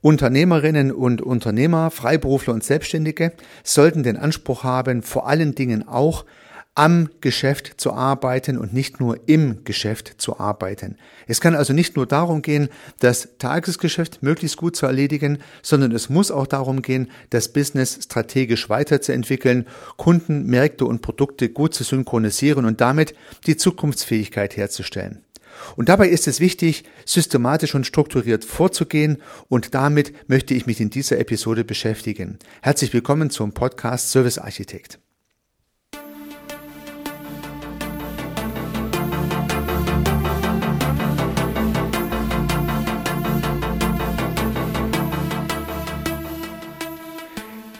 Unternehmerinnen und Unternehmer, Freiberufler und Selbstständige sollten den Anspruch haben, vor allen Dingen auch am Geschäft zu arbeiten und nicht nur im Geschäft zu arbeiten. Es kann also nicht nur darum gehen, das Tagesgeschäft möglichst gut zu erledigen, sondern es muss auch darum gehen, das Business strategisch weiterzuentwickeln, Kunden, Märkte und Produkte gut zu synchronisieren und damit die Zukunftsfähigkeit herzustellen. Und dabei ist es wichtig, systematisch und strukturiert vorzugehen und damit möchte ich mich in dieser Episode beschäftigen. Herzlich willkommen zum Podcast Service Architekt.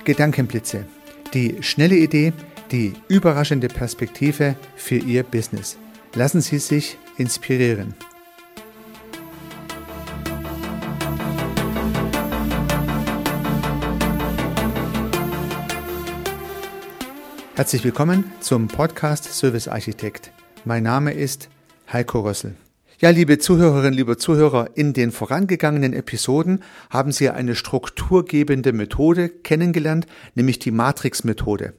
Gedankenblitze. Die schnelle Idee, die überraschende Perspektive für Ihr Business. Lassen Sie sich inspirieren. Herzlich willkommen zum Podcast Service Architekt. Mein Name ist Heiko Rössel. Ja, liebe Zuhörerinnen, liebe Zuhörer, in den vorangegangenen Episoden haben Sie eine strukturgebende Methode kennengelernt, nämlich die Matrix-Methode.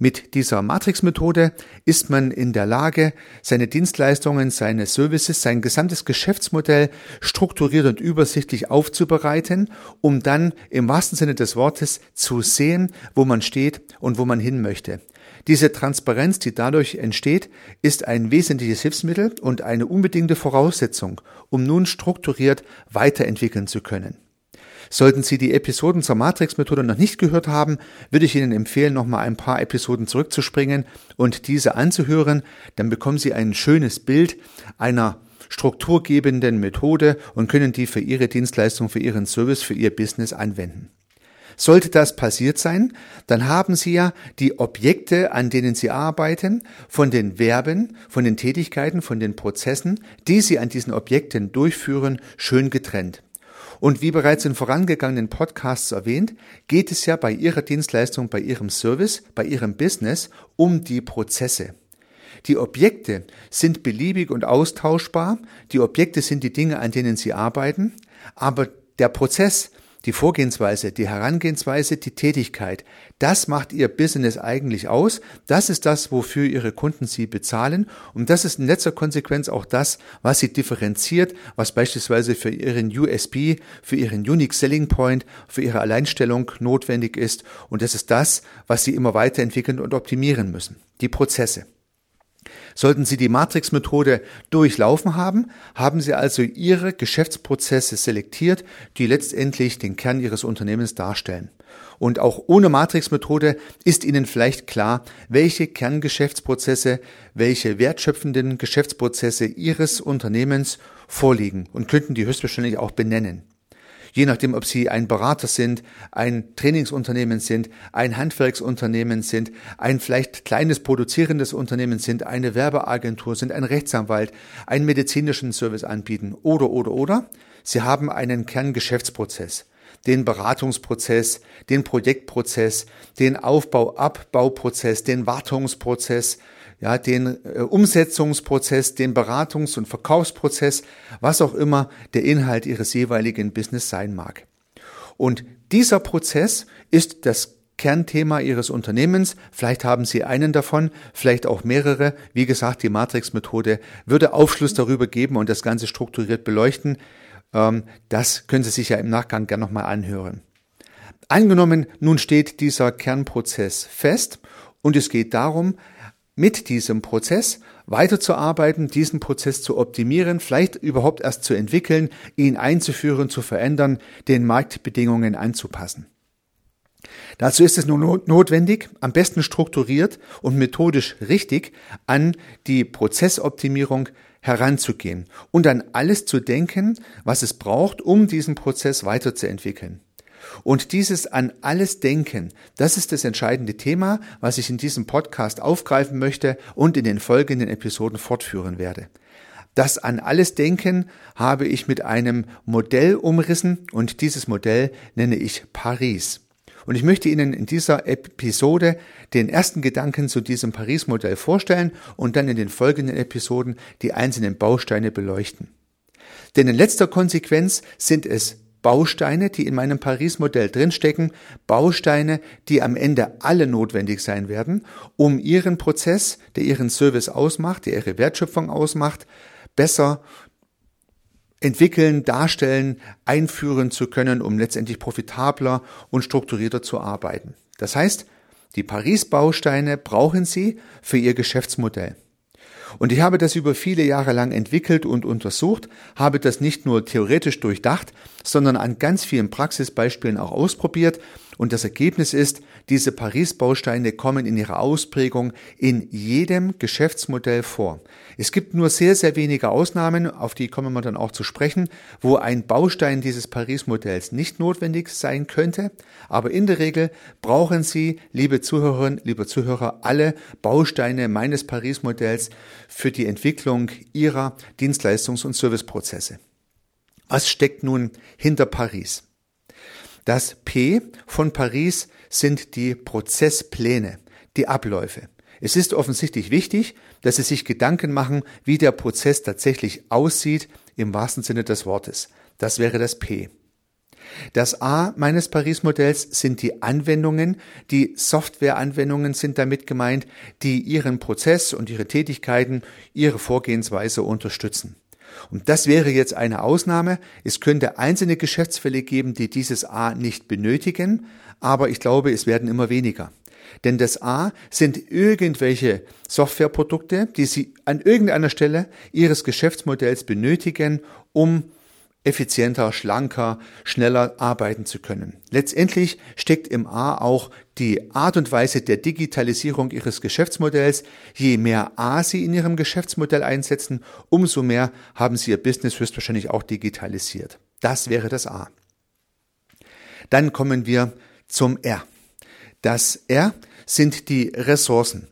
Mit dieser Matrix-Methode ist man in der Lage, seine Dienstleistungen, seine Services, sein gesamtes Geschäftsmodell strukturiert und übersichtlich aufzubereiten, um dann im wahrsten Sinne des Wortes zu sehen, wo man steht und wo man hin möchte. Diese Transparenz, die dadurch entsteht, ist ein wesentliches Hilfsmittel und eine unbedingte Voraussetzung, um nun strukturiert weiterentwickeln zu können. Sollten Sie die Episoden zur Matrix-Methode noch nicht gehört haben, würde ich Ihnen empfehlen, noch mal ein paar Episoden zurückzuspringen und diese anzuhören. Dann bekommen Sie ein schönes Bild einer strukturgebenden Methode und können die für Ihre Dienstleistung, für Ihren Service, für Ihr Business anwenden. Sollte das passiert sein, dann haben Sie ja die Objekte, an denen Sie arbeiten, von den Verben, von den Tätigkeiten, von den Prozessen, die Sie an diesen Objekten durchführen, schön getrennt. Und wie bereits in vorangegangenen Podcasts erwähnt, geht es ja bei Ihrer Dienstleistung, bei Ihrem Service, bei Ihrem Business um die Prozesse. Die Objekte sind beliebig und austauschbar. Die Objekte sind die Dinge, an denen Sie arbeiten. Aber der Prozess, die Vorgehensweise, die Herangehensweise, die Tätigkeit, das macht Ihr Business eigentlich aus. Das ist das, wofür Ihre Kunden Sie bezahlen. Und das ist in letzter Konsequenz auch das, was Sie differenziert, was beispielsweise für Ihren USP, für Ihren Unique Selling Point, für Ihre Alleinstellung notwendig ist. Und das ist das, was Sie immer weiterentwickeln und optimieren müssen. Die Prozesse. Sollten Sie die Matrix-Methode durchlaufen haben, haben Sie also Ihre Geschäftsprozesse selektiert, die letztendlich den Kern Ihres Unternehmens darstellen. Und auch ohne Matrix-Methode ist Ihnen vielleicht klar, welche Kerngeschäftsprozesse, welche wertschöpfenden Geschäftsprozesse Ihres Unternehmens vorliegen und könnten die höchstwahrscheinlich auch benennen je nachdem, ob Sie ein Berater sind, ein Trainingsunternehmen sind, ein Handwerksunternehmen sind, ein vielleicht kleines produzierendes Unternehmen sind, eine Werbeagentur sind, ein Rechtsanwalt, einen medizinischen Service anbieten oder, oder, oder. Sie haben einen Kerngeschäftsprozess den Beratungsprozess, den Projektprozess, den Aufbau-Abbauprozess, den Wartungsprozess, ja, den äh, Umsetzungsprozess, den Beratungs- und Verkaufsprozess, was auch immer der Inhalt Ihres jeweiligen Business sein mag. Und dieser Prozess ist das Kernthema Ihres Unternehmens. Vielleicht haben Sie einen davon, vielleicht auch mehrere. Wie gesagt, die Matrix-Methode würde Aufschluss darüber geben und das Ganze strukturiert beleuchten. Ähm, das können Sie sich ja im Nachgang gerne nochmal anhören. Angenommen, nun steht dieser Kernprozess fest und es geht darum, mit diesem Prozess weiterzuarbeiten, diesen Prozess zu optimieren, vielleicht überhaupt erst zu entwickeln, ihn einzuführen, zu verändern, den Marktbedingungen anzupassen. Dazu ist es nur notwendig, am besten strukturiert und methodisch richtig an die Prozessoptimierung heranzugehen und an alles zu denken, was es braucht, um diesen Prozess weiterzuentwickeln. Und dieses an alles Denken, das ist das entscheidende Thema, was ich in diesem Podcast aufgreifen möchte und in den folgenden Episoden fortführen werde. Das an alles Denken habe ich mit einem Modell umrissen und dieses Modell nenne ich Paris. Und ich möchte Ihnen in dieser Episode den ersten Gedanken zu diesem Paris-Modell vorstellen und dann in den folgenden Episoden die einzelnen Bausteine beleuchten. Denn in letzter Konsequenz sind es Bausteine, die in meinem Paris-Modell drinstecken, Bausteine, die am Ende alle notwendig sein werden, um Ihren Prozess, der Ihren Service ausmacht, der Ihre Wertschöpfung ausmacht, besser entwickeln, darstellen, einführen zu können, um letztendlich profitabler und strukturierter zu arbeiten. Das heißt, die Paris-Bausteine brauchen Sie für Ihr Geschäftsmodell. Und ich habe das über viele Jahre lang entwickelt und untersucht, habe das nicht nur theoretisch durchdacht, sondern an ganz vielen Praxisbeispielen auch ausprobiert und das Ergebnis ist, diese Paris-Bausteine kommen in ihrer Ausprägung in jedem Geschäftsmodell vor. Es gibt nur sehr, sehr wenige Ausnahmen, auf die kommen wir dann auch zu sprechen, wo ein Baustein dieses Paris-Modells nicht notwendig sein könnte. Aber in der Regel brauchen Sie, liebe Zuhörerinnen, liebe Zuhörer, alle Bausteine meines Paris-Modells für die Entwicklung Ihrer Dienstleistungs- und Serviceprozesse. Was steckt nun hinter Paris? Das P von Paris sind die Prozesspläne, die Abläufe. Es ist offensichtlich wichtig, dass Sie sich Gedanken machen, wie der Prozess tatsächlich aussieht, im wahrsten Sinne des Wortes. Das wäre das P. Das A meines Paris-Modells sind die Anwendungen. Die Softwareanwendungen sind damit gemeint, die Ihren Prozess und Ihre Tätigkeiten, Ihre Vorgehensweise unterstützen. Und das wäre jetzt eine Ausnahme. Es könnte einzelne Geschäftsfälle geben, die dieses A nicht benötigen, aber ich glaube, es werden immer weniger. Denn das A sind irgendwelche Softwareprodukte, die Sie an irgendeiner Stelle Ihres Geschäftsmodells benötigen, um effizienter, schlanker, schneller arbeiten zu können. Letztendlich steckt im A auch die Art und Weise der Digitalisierung Ihres Geschäftsmodells. Je mehr A Sie in Ihrem Geschäftsmodell einsetzen, umso mehr haben Sie Ihr Business höchstwahrscheinlich auch digitalisiert. Das wäre das A. Dann kommen wir zum R. Das R sind die Ressourcen.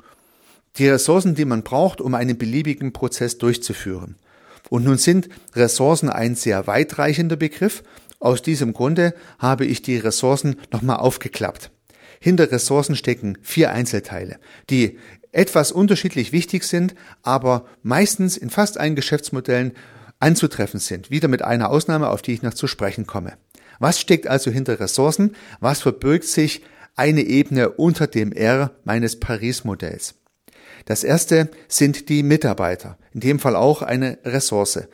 Die Ressourcen, die man braucht, um einen beliebigen Prozess durchzuführen. Und nun sind Ressourcen ein sehr weitreichender Begriff. Aus diesem Grunde habe ich die Ressourcen nochmal aufgeklappt. Hinter Ressourcen stecken vier Einzelteile, die etwas unterschiedlich wichtig sind, aber meistens in fast allen Geschäftsmodellen anzutreffen sind. Wieder mit einer Ausnahme, auf die ich noch zu sprechen komme. Was steckt also hinter Ressourcen? Was verbirgt sich eine Ebene unter dem R meines Paris-Modells? Das erste sind die Mitarbeiter, in dem Fall auch eine Ressource.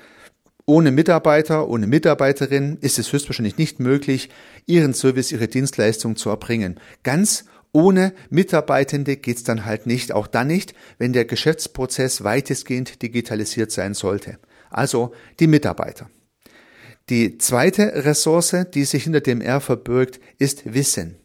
Ohne Mitarbeiter, ohne Mitarbeiterin ist es höchstwahrscheinlich nicht möglich, Ihren Service, Ihre Dienstleistung zu erbringen. Ganz ohne Mitarbeitende geht's dann halt nicht, auch dann nicht, wenn der Geschäftsprozess weitestgehend digitalisiert sein sollte. Also die Mitarbeiter. Die zweite Ressource, die sich hinter dem R verbirgt, ist Wissen.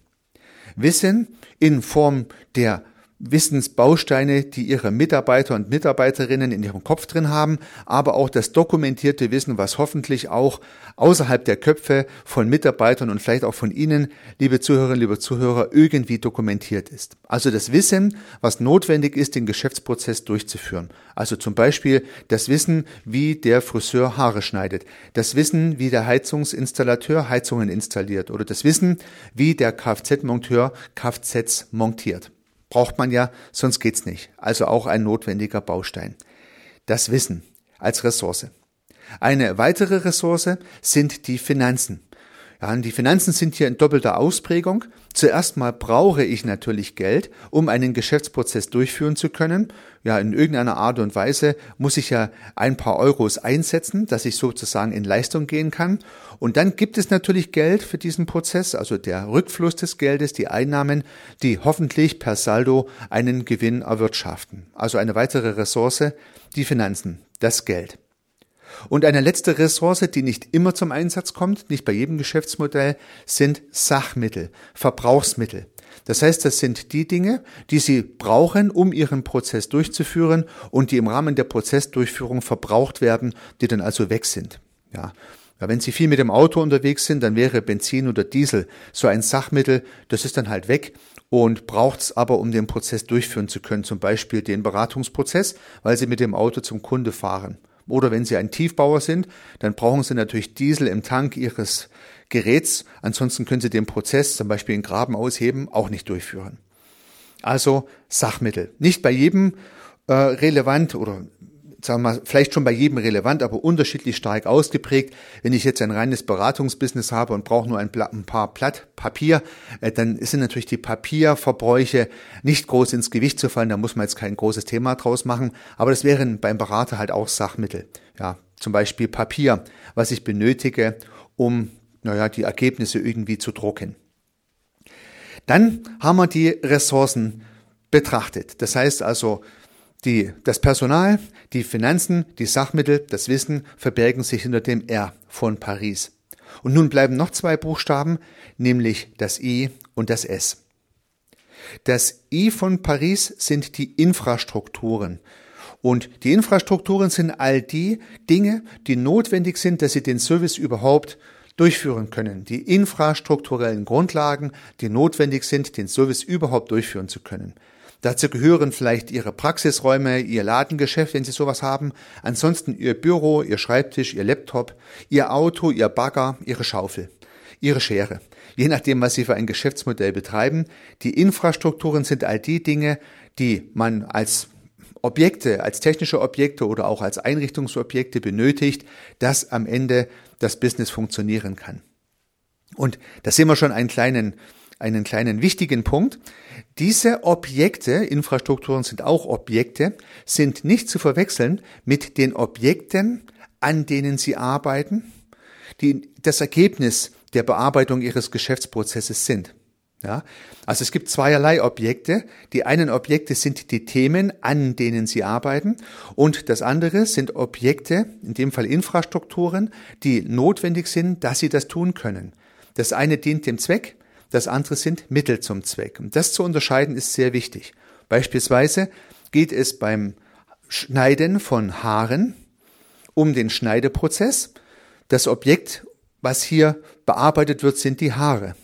Wissen in Form der Wissensbausteine, die ihre Mitarbeiter und Mitarbeiterinnen in ihrem Kopf drin haben, aber auch das dokumentierte Wissen, was hoffentlich auch außerhalb der Köpfe von Mitarbeitern und vielleicht auch von Ihnen, liebe Zuhörerinnen, liebe Zuhörer, irgendwie dokumentiert ist. Also das Wissen, was notwendig ist, den Geschäftsprozess durchzuführen. Also zum Beispiel das Wissen, wie der Friseur Haare schneidet, das Wissen, wie der Heizungsinstallateur Heizungen installiert oder das Wissen, wie der Kfz-Monteur Kfz montiert. Braucht man ja, sonst geht's nicht. Also auch ein notwendiger Baustein. Das Wissen als Ressource. Eine weitere Ressource sind die Finanzen. Ja, die Finanzen sind hier in doppelter Ausprägung. Zuerst mal brauche ich natürlich Geld, um einen Geschäftsprozess durchführen zu können. Ja, in irgendeiner Art und Weise muss ich ja ein paar Euros einsetzen, dass ich sozusagen in Leistung gehen kann. Und dann gibt es natürlich Geld für diesen Prozess, also der Rückfluss des Geldes, die Einnahmen, die hoffentlich per Saldo einen Gewinn erwirtschaften. Also eine weitere Ressource, die Finanzen, das Geld. Und eine letzte Ressource, die nicht immer zum Einsatz kommt, nicht bei jedem Geschäftsmodell, sind Sachmittel, Verbrauchsmittel. Das heißt, das sind die Dinge, die Sie brauchen, um Ihren Prozess durchzuführen und die im Rahmen der Prozessdurchführung verbraucht werden, die dann also weg sind. Ja. Ja, wenn Sie viel mit dem Auto unterwegs sind, dann wäre Benzin oder Diesel so ein Sachmittel, das ist dann halt weg und braucht es aber, um den Prozess durchführen zu können, zum Beispiel den Beratungsprozess, weil Sie mit dem Auto zum Kunde fahren. Oder wenn Sie ein Tiefbauer sind, dann brauchen Sie natürlich Diesel im Tank Ihres Geräts. Ansonsten können Sie den Prozess, zum Beispiel in Graben ausheben, auch nicht durchführen. Also Sachmittel. Nicht bei jedem äh, relevant oder sagen wir mal, vielleicht schon bei jedem relevant, aber unterschiedlich stark ausgeprägt. Wenn ich jetzt ein reines Beratungsbusiness habe und brauche nur ein, ein paar Blatt Papier, äh, dann sind natürlich die Papierverbräuche nicht groß ins Gewicht zu fallen. Da muss man jetzt kein großes Thema draus machen. Aber das wären beim Berater halt auch Sachmittel. Ja, zum Beispiel Papier, was ich benötige, um, naja, die Ergebnisse irgendwie zu drucken. Dann haben wir die Ressourcen betrachtet. Das heißt also, die, das Personal, die Finanzen, die Sachmittel, das Wissen verbergen sich hinter dem R von Paris. Und nun bleiben noch zwei Buchstaben, nämlich das I und das S. Das I von Paris sind die Infrastrukturen. Und die Infrastrukturen sind all die Dinge, die notwendig sind, dass sie den Service überhaupt durchführen können. Die infrastrukturellen Grundlagen, die notwendig sind, den Service überhaupt durchführen zu können. Dazu gehören vielleicht Ihre Praxisräume, Ihr Ladengeschäft, wenn Sie sowas haben. Ansonsten Ihr Büro, Ihr Schreibtisch, Ihr Laptop, Ihr Auto, Ihr Bagger, Ihre Schaufel, Ihre Schere. Je nachdem, was Sie für ein Geschäftsmodell betreiben. Die Infrastrukturen sind all die Dinge, die man als Objekte, als technische Objekte oder auch als Einrichtungsobjekte benötigt, dass am Ende das Business funktionieren kann. Und da sehen wir schon einen kleinen einen kleinen wichtigen Punkt. Diese Objekte, Infrastrukturen sind auch Objekte, sind nicht zu verwechseln mit den Objekten, an denen Sie arbeiten, die das Ergebnis der Bearbeitung Ihres Geschäftsprozesses sind. Ja, also es gibt zweierlei Objekte. Die einen Objekte sind die Themen, an denen Sie arbeiten, und das andere sind Objekte, in dem Fall Infrastrukturen, die notwendig sind, dass Sie das tun können. Das eine dient dem Zweck, das andere sind Mittel zum Zweck. Und das zu unterscheiden ist sehr wichtig. Beispielsweise geht es beim Schneiden von Haaren um den Schneideprozess. Das Objekt, was hier bearbeitet wird, sind die Haare.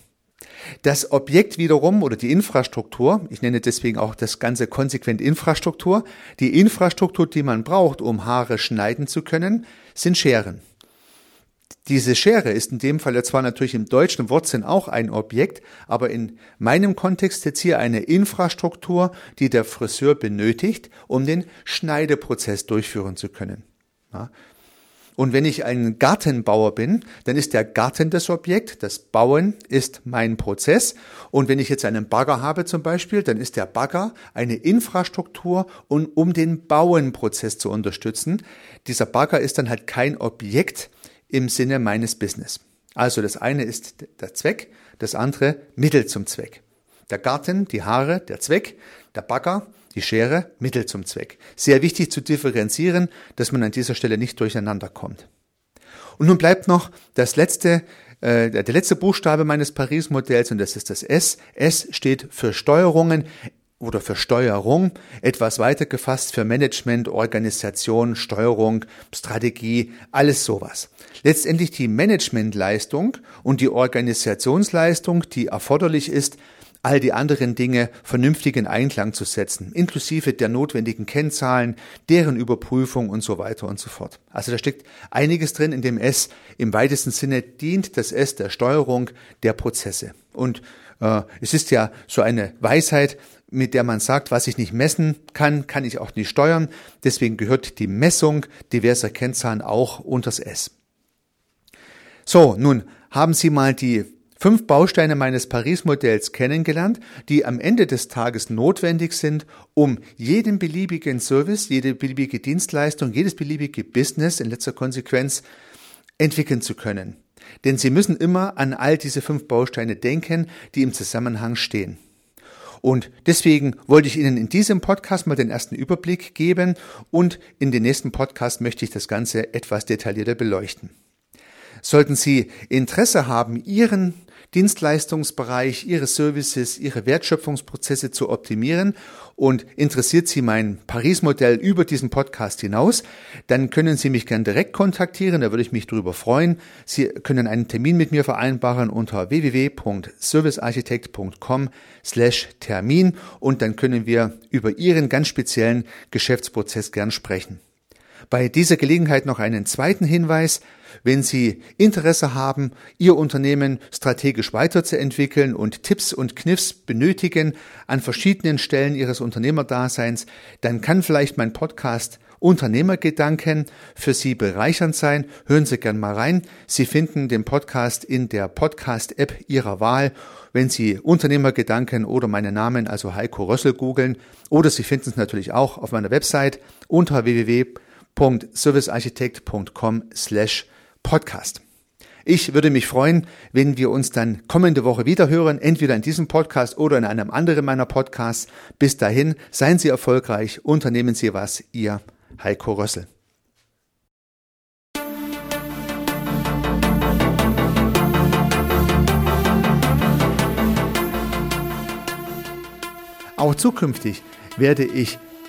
Das Objekt wiederum oder die Infrastruktur, ich nenne deswegen auch das Ganze konsequent Infrastruktur, die Infrastruktur, die man braucht, um Haare schneiden zu können, sind Scheren. Diese Schere ist in dem Fall zwar natürlich im deutschen Wortsinn auch ein Objekt, aber in meinem Kontext jetzt hier eine Infrastruktur, die der Friseur benötigt, um den Schneideprozess durchführen zu können. Ja. Und wenn ich ein Gartenbauer bin, dann ist der Garten das Objekt, das Bauen ist mein Prozess. Und wenn ich jetzt einen Bagger habe zum Beispiel, dann ist der Bagger eine Infrastruktur, um den Bauenprozess zu unterstützen. Dieser Bagger ist dann halt kein Objekt, im Sinne meines Business. Also das eine ist der Zweck, das andere Mittel zum Zweck. Der Garten, die Haare, der Zweck, der Bagger, die Schere, Mittel zum Zweck. Sehr wichtig zu differenzieren, dass man an dieser Stelle nicht durcheinander kommt. Und nun bleibt noch das letzte, äh, der letzte Buchstabe meines Paris-Modells und das ist das S. S steht für Steuerungen oder für Steuerung, etwas weiter gefasst für Management, Organisation, Steuerung, Strategie, alles sowas. Letztendlich die Managementleistung und die Organisationsleistung, die erforderlich ist, all die anderen Dinge vernünftig in Einklang zu setzen, inklusive der notwendigen Kennzahlen, deren Überprüfung und so weiter und so fort. Also da steckt einiges drin in dem S. Im weitesten Sinne dient das S der Steuerung der Prozesse. Und äh, es ist ja so eine Weisheit, mit der man sagt, was ich nicht messen kann, kann ich auch nicht steuern. Deswegen gehört die Messung diverser Kennzahlen auch unters S. So, nun haben Sie mal die fünf Bausteine meines Paris-Modells kennengelernt, die am Ende des Tages notwendig sind, um jeden beliebigen Service, jede beliebige Dienstleistung, jedes beliebige Business in letzter Konsequenz entwickeln zu können. Denn Sie müssen immer an all diese fünf Bausteine denken, die im Zusammenhang stehen. Und deswegen wollte ich Ihnen in diesem Podcast mal den ersten Überblick geben und in den nächsten Podcast möchte ich das Ganze etwas detaillierter beleuchten. Sollten Sie Interesse haben, Ihren Dienstleistungsbereich, Ihre Services, Ihre Wertschöpfungsprozesse zu optimieren und interessiert Sie mein Paris-Modell über diesen Podcast hinaus, dann können Sie mich gern direkt kontaktieren, da würde ich mich darüber freuen. Sie können einen Termin mit mir vereinbaren unter www.servicearchitekt.com slash Termin und dann können wir über Ihren ganz speziellen Geschäftsprozess gern sprechen. Bei dieser Gelegenheit noch einen zweiten Hinweis. Wenn Sie Interesse haben, Ihr Unternehmen strategisch weiterzuentwickeln und Tipps und Kniffs benötigen an verschiedenen Stellen Ihres Unternehmerdaseins, dann kann vielleicht mein Podcast Unternehmergedanken für Sie bereichernd sein. Hören Sie gern mal rein. Sie finden den Podcast in der Podcast-App Ihrer Wahl. Wenn Sie Unternehmergedanken oder meinen Namen, also Heiko Rössel, googeln, oder Sie finden es natürlich auch auf meiner Website unter www.servicearchitekt.com slash podcast. Ich würde mich freuen, wenn wir uns dann kommende Woche wieder hören, entweder in diesem Podcast oder in einem anderen meiner Podcasts. Bis dahin, seien Sie erfolgreich, unternehmen Sie was, Ihr Heiko Rössel. Auch zukünftig werde ich